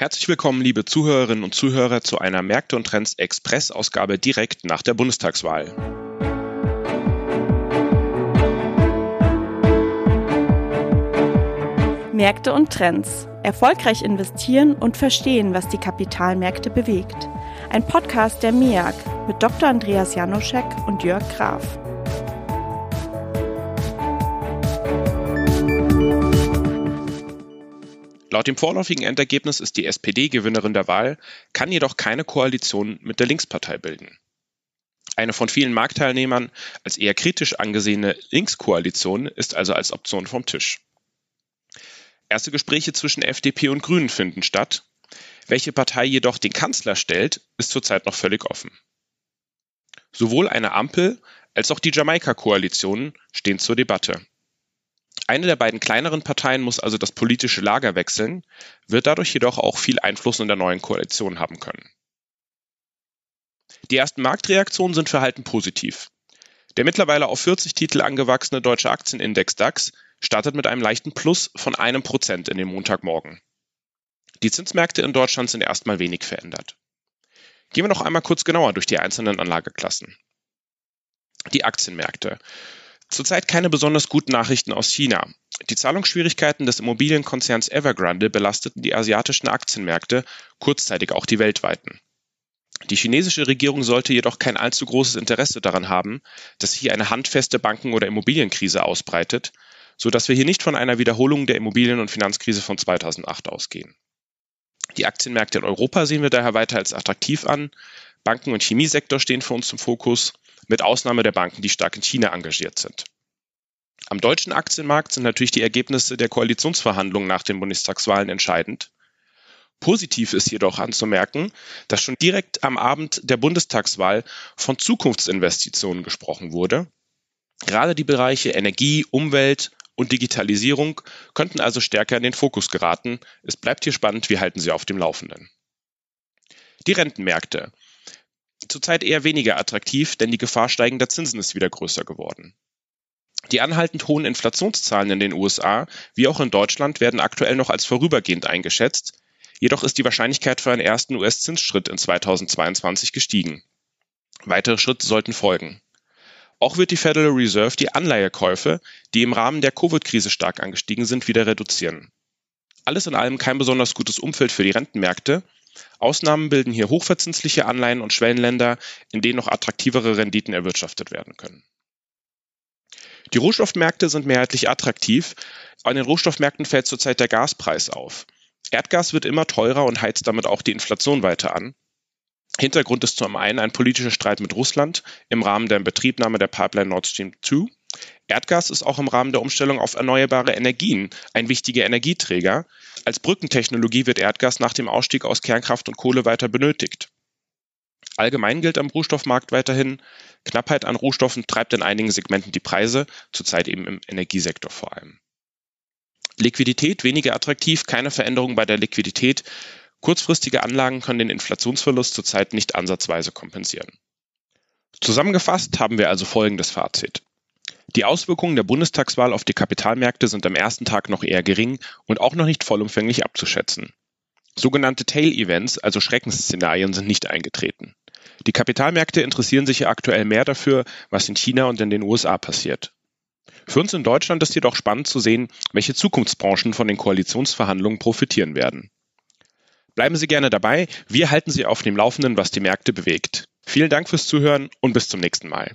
Herzlich willkommen, liebe Zuhörerinnen und Zuhörer, zu einer Märkte und Trends Express-Ausgabe direkt nach der Bundestagswahl. Märkte und Trends. Erfolgreich investieren und verstehen, was die Kapitalmärkte bewegt. Ein Podcast der MEAG mit Dr. Andreas Janoschek und Jörg Graf. Laut dem vorläufigen Endergebnis ist die SPD Gewinnerin der Wahl, kann jedoch keine Koalition mit der Linkspartei bilden. Eine von vielen Marktteilnehmern als eher kritisch angesehene Linkskoalition ist also als Option vom Tisch. Erste Gespräche zwischen FDP und Grünen finden statt. Welche Partei jedoch den Kanzler stellt, ist zurzeit noch völlig offen. Sowohl eine Ampel als auch die Jamaika-Koalition stehen zur Debatte. Eine der beiden kleineren Parteien muss also das politische Lager wechseln, wird dadurch jedoch auch viel Einfluss in der neuen Koalition haben können. Die ersten Marktreaktionen sind verhalten positiv. Der mittlerweile auf 40 Titel angewachsene deutsche Aktienindex DAX startet mit einem leichten Plus von einem Prozent in den Montagmorgen. Die Zinsmärkte in Deutschland sind erstmal wenig verändert. Gehen wir noch einmal kurz genauer durch die einzelnen Anlageklassen. Die Aktienmärkte. Zurzeit keine besonders guten Nachrichten aus China. Die Zahlungsschwierigkeiten des Immobilienkonzerns Evergrande belasteten die asiatischen Aktienmärkte, kurzzeitig auch die weltweiten. Die chinesische Regierung sollte jedoch kein allzu großes Interesse daran haben, dass sich hier eine handfeste Banken- oder Immobilienkrise ausbreitet, so dass wir hier nicht von einer Wiederholung der Immobilien- und Finanzkrise von 2008 ausgehen. Die Aktienmärkte in Europa sehen wir daher weiter als attraktiv an. Banken- und Chemiesektor stehen für uns zum Fokus mit Ausnahme der Banken, die stark in China engagiert sind. Am deutschen Aktienmarkt sind natürlich die Ergebnisse der Koalitionsverhandlungen nach den Bundestagswahlen entscheidend. Positiv ist jedoch anzumerken, dass schon direkt am Abend der Bundestagswahl von Zukunftsinvestitionen gesprochen wurde. Gerade die Bereiche Energie, Umwelt und Digitalisierung könnten also stärker in den Fokus geraten. Es bleibt hier spannend, wir halten Sie auf dem Laufenden. Die Rentenmärkte zurzeit eher weniger attraktiv, denn die Gefahr steigender Zinsen ist wieder größer geworden. Die anhaltend hohen Inflationszahlen in den USA wie auch in Deutschland werden aktuell noch als vorübergehend eingeschätzt, jedoch ist die Wahrscheinlichkeit für einen ersten US-Zinsschritt in 2022 gestiegen. Weitere Schritte sollten folgen. Auch wird die Federal Reserve die Anleihekäufe, die im Rahmen der Covid-Krise stark angestiegen sind, wieder reduzieren. Alles in allem kein besonders gutes Umfeld für die Rentenmärkte, Ausnahmen bilden hier hochverzinsliche Anleihen und Schwellenländer, in denen noch attraktivere Renditen erwirtschaftet werden können. Die Rohstoffmärkte sind mehrheitlich attraktiv. An den Rohstoffmärkten fällt zurzeit der Gaspreis auf. Erdgas wird immer teurer und heizt damit auch die Inflation weiter an. Hintergrund ist zum einen ein politischer Streit mit Russland im Rahmen der Inbetriebnahme der Pipeline Nord Stream 2. Erdgas ist auch im Rahmen der Umstellung auf erneuerbare Energien ein wichtiger Energieträger. Als Brückentechnologie wird Erdgas nach dem Ausstieg aus Kernkraft und Kohle weiter benötigt. Allgemein gilt am Rohstoffmarkt weiterhin, Knappheit an Rohstoffen treibt in einigen Segmenten die Preise, zurzeit eben im Energiesektor vor allem. Liquidität weniger attraktiv, keine Veränderung bei der Liquidität. Kurzfristige Anlagen können den Inflationsverlust zurzeit nicht ansatzweise kompensieren. Zusammengefasst haben wir also folgendes Fazit. Die Auswirkungen der Bundestagswahl auf die Kapitalmärkte sind am ersten Tag noch eher gering und auch noch nicht vollumfänglich abzuschätzen. Sogenannte Tail-Events, also Schreckensszenarien, sind nicht eingetreten. Die Kapitalmärkte interessieren sich ja aktuell mehr dafür, was in China und in den USA passiert. Für uns in Deutschland ist jedoch spannend zu sehen, welche Zukunftsbranchen von den Koalitionsverhandlungen profitieren werden. Bleiben Sie gerne dabei, wir halten Sie auf dem Laufenden, was die Märkte bewegt. Vielen Dank fürs Zuhören und bis zum nächsten Mal.